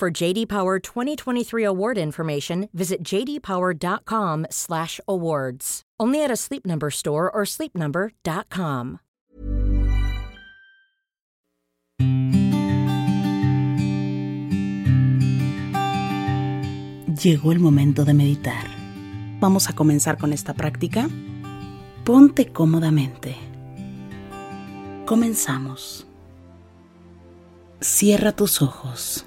For JD Power 2023 award information, visit jdpower.com/awards. Only at a Sleep Number store or sleepnumber.com. Llegó el momento de meditar. Vamos a comenzar con esta práctica. Ponte cómodamente. Comenzamos. Cierra tus ojos.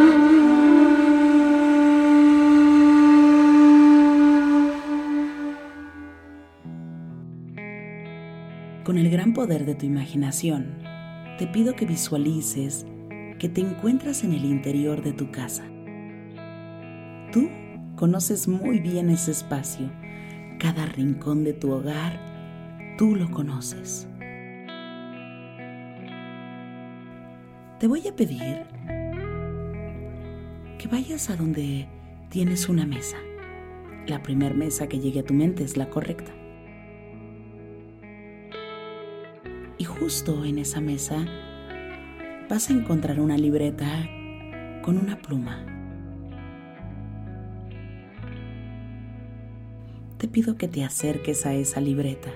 Con el gran poder de tu imaginación, te pido que visualices que te encuentras en el interior de tu casa. Tú conoces muy bien ese espacio, cada rincón de tu hogar, tú lo conoces. Te voy a pedir que vayas a donde tienes una mesa. La primera mesa que llegue a tu mente es la correcta. Justo en esa mesa vas a encontrar una libreta con una pluma. Te pido que te acerques a esa libreta.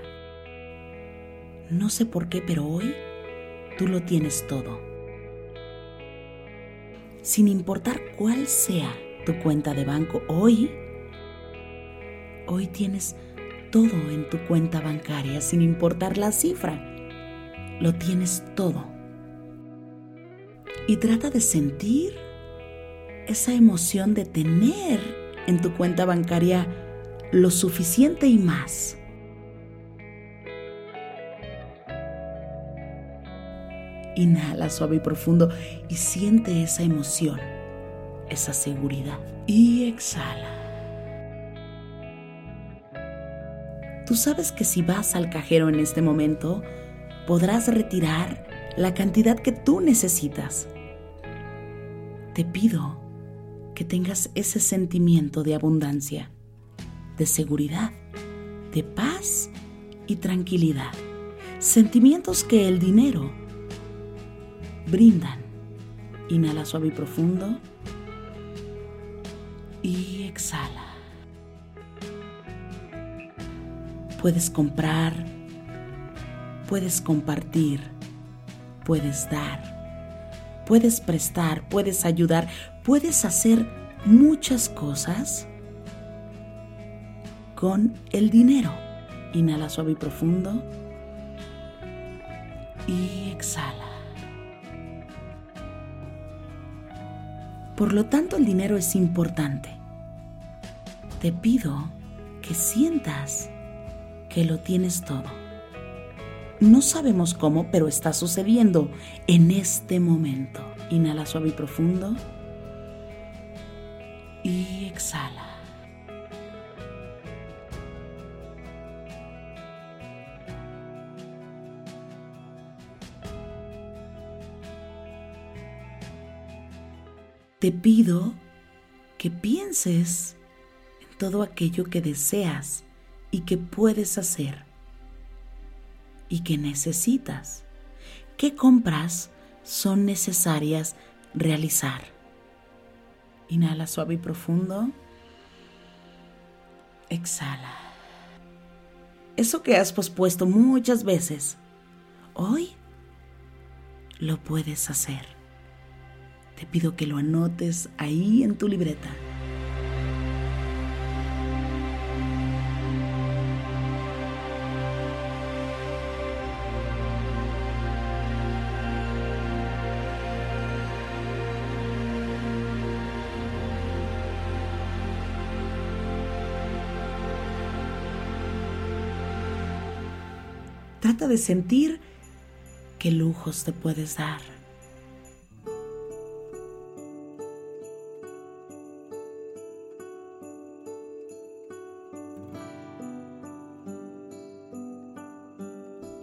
No sé por qué, pero hoy tú lo tienes todo. Sin importar cuál sea tu cuenta de banco, hoy, hoy tienes todo en tu cuenta bancaria, sin importar la cifra lo tienes todo. Y trata de sentir esa emoción de tener en tu cuenta bancaria lo suficiente y más. Inhala suave y profundo y siente esa emoción, esa seguridad. Y exhala. Tú sabes que si vas al cajero en este momento, podrás retirar la cantidad que tú necesitas. Te pido que tengas ese sentimiento de abundancia, de seguridad, de paz y tranquilidad. Sentimientos que el dinero brindan. Inhala suave y profundo y exhala. Puedes comprar puedes compartir, puedes dar, puedes prestar, puedes ayudar, puedes hacer muchas cosas con el dinero. Inhala suave y profundo y exhala. Por lo tanto, el dinero es importante. Te pido que sientas que lo tienes todo. No sabemos cómo, pero está sucediendo en este momento. Inhala suave y profundo. Y exhala. Te pido que pienses en todo aquello que deseas y que puedes hacer y que necesitas. ¿Qué compras son necesarias realizar? Inhala suave y profundo. Exhala. Eso que has pospuesto muchas veces, hoy lo puedes hacer. Te pido que lo anotes ahí en tu libreta. De sentir qué lujos te puedes dar.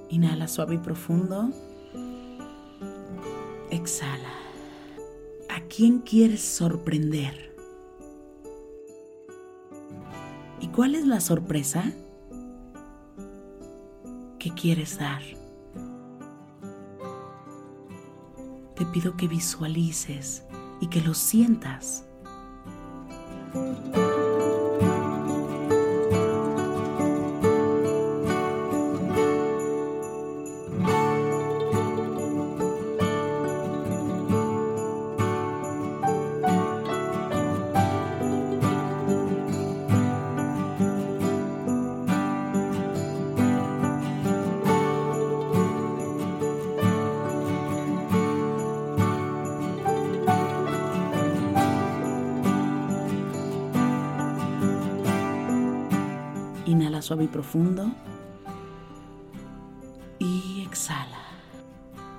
Inhala suave y profundo. Exhala. ¿A quién quieres sorprender? ¿Y cuál es la sorpresa? Que quieres dar. Te pido que visualices y que lo sientas. Suave y profundo. Y exhala.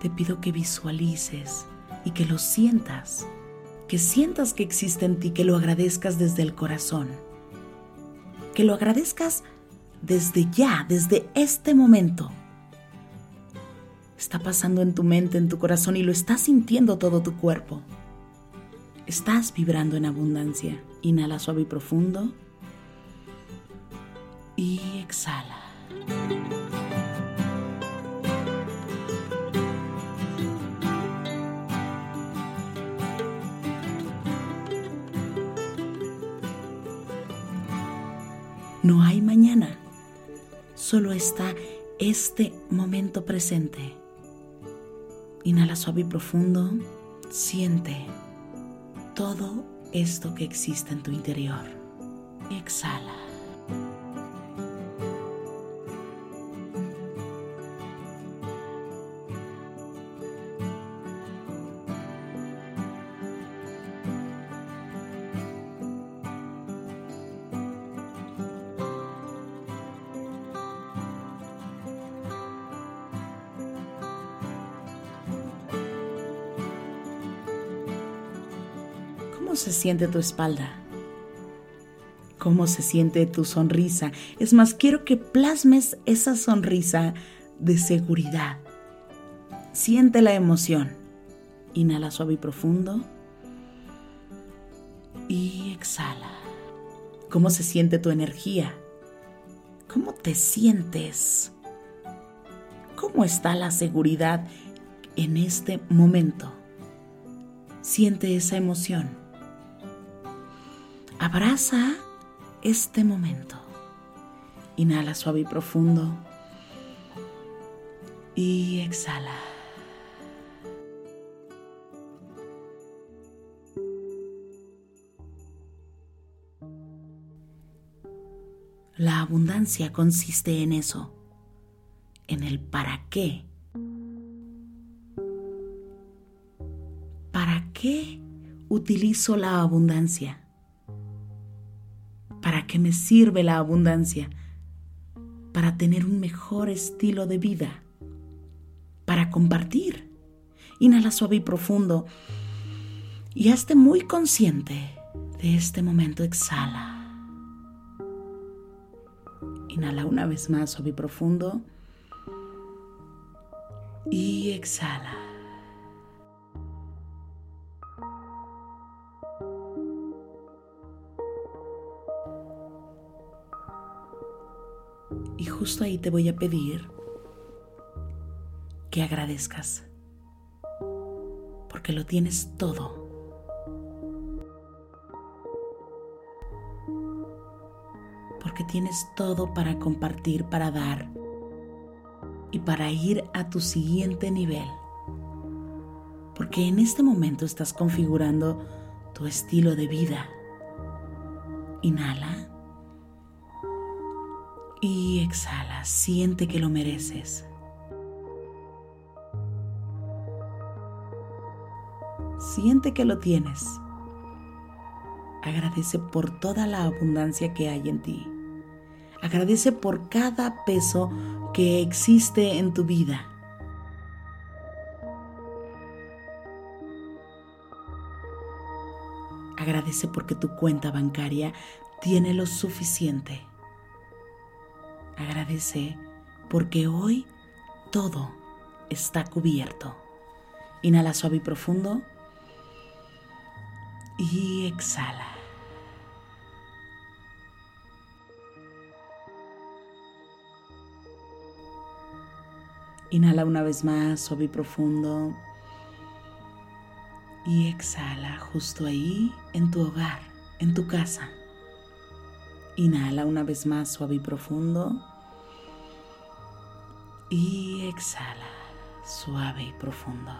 Te pido que visualices y que lo sientas. Que sientas que existe en ti, que lo agradezcas desde el corazón. Que lo agradezcas desde ya, desde este momento. Está pasando en tu mente, en tu corazón y lo estás sintiendo todo tu cuerpo. Estás vibrando en abundancia. Inhala suave y profundo y exhala. No hay mañana, solo está este momento presente. Inhala suave y profundo, siente todo esto que existe en tu interior. Exhala. ¿Cómo se siente tu espalda? ¿Cómo se siente tu sonrisa? Es más, quiero que plasmes esa sonrisa de seguridad. Siente la emoción. Inhala suave y profundo. Y exhala. ¿Cómo se siente tu energía? ¿Cómo te sientes? ¿Cómo está la seguridad en este momento? Siente esa emoción. Abraza este momento. Inhala suave y profundo. Y exhala. La abundancia consiste en eso, en el para qué. ¿Para qué utilizo la abundancia? ¿Para qué me sirve la abundancia? Para tener un mejor estilo de vida, para compartir. Inhala suave y profundo y hazte muy consciente de este momento. Exhala. Inhala una vez más suave y profundo y exhala. Y justo ahí te voy a pedir que agradezcas, porque lo tienes todo. Porque tienes todo para compartir, para dar y para ir a tu siguiente nivel. Porque en este momento estás configurando tu estilo de vida. Inhala. Y exhala. Siente que lo mereces. Siente que lo tienes. Agradece por toda la abundancia que hay en ti. Agradece por cada peso que existe en tu vida. Agradece porque tu cuenta bancaria tiene lo suficiente. Agradece porque hoy todo está cubierto. Inhala suave y profundo y exhala. Inhala una vez más, suave y profundo. Y exhala justo ahí en tu hogar, en tu casa. Inhala una vez más, suave y profundo. Y exhala, suave y profundo.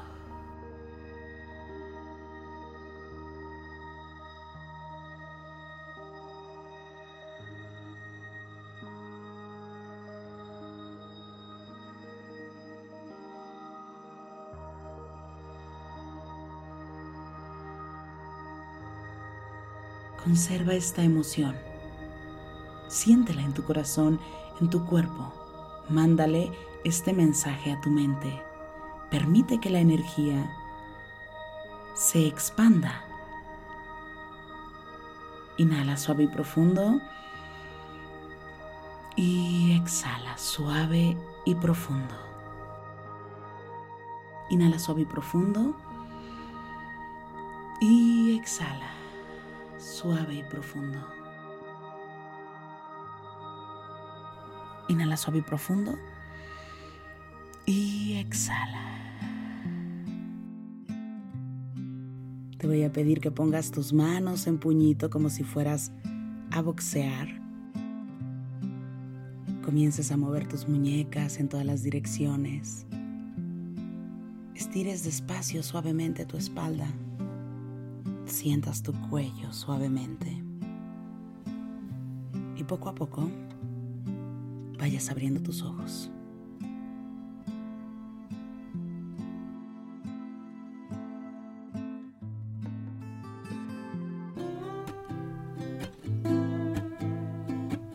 Conserva esta emoción. Siéntela en tu corazón, en tu cuerpo. Mándale este mensaje a tu mente. Permite que la energía se expanda. Inhala suave y profundo. Y exhala suave y profundo. Inhala suave y profundo. Y exhala suave y profundo. Inhala suave y profundo. Y exhala. Te voy a pedir que pongas tus manos en puñito como si fueras a boxear. Comiences a mover tus muñecas en todas las direcciones. Estires despacio suavemente tu espalda sientas tu cuello suavemente y poco a poco vayas abriendo tus ojos.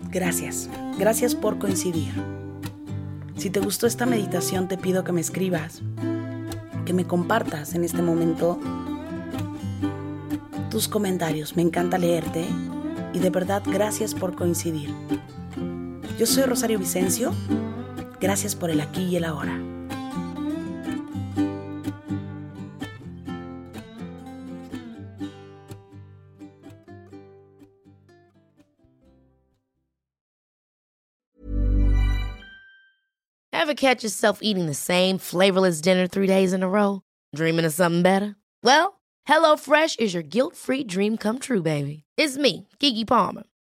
Gracias, gracias por coincidir. Si te gustó esta meditación te pido que me escribas, que me compartas en este momento tus comentarios. Me encanta leerte y de verdad gracias por coincidir. Yo soy Rosario Vicencio. Gracias por el aquí y el ahora. Ever catch yourself eating the same flavorless dinner three days in a row? Dreaming of something better? Well, HelloFresh is your guilt free dream come true, baby. It's me, Gigi Palmer.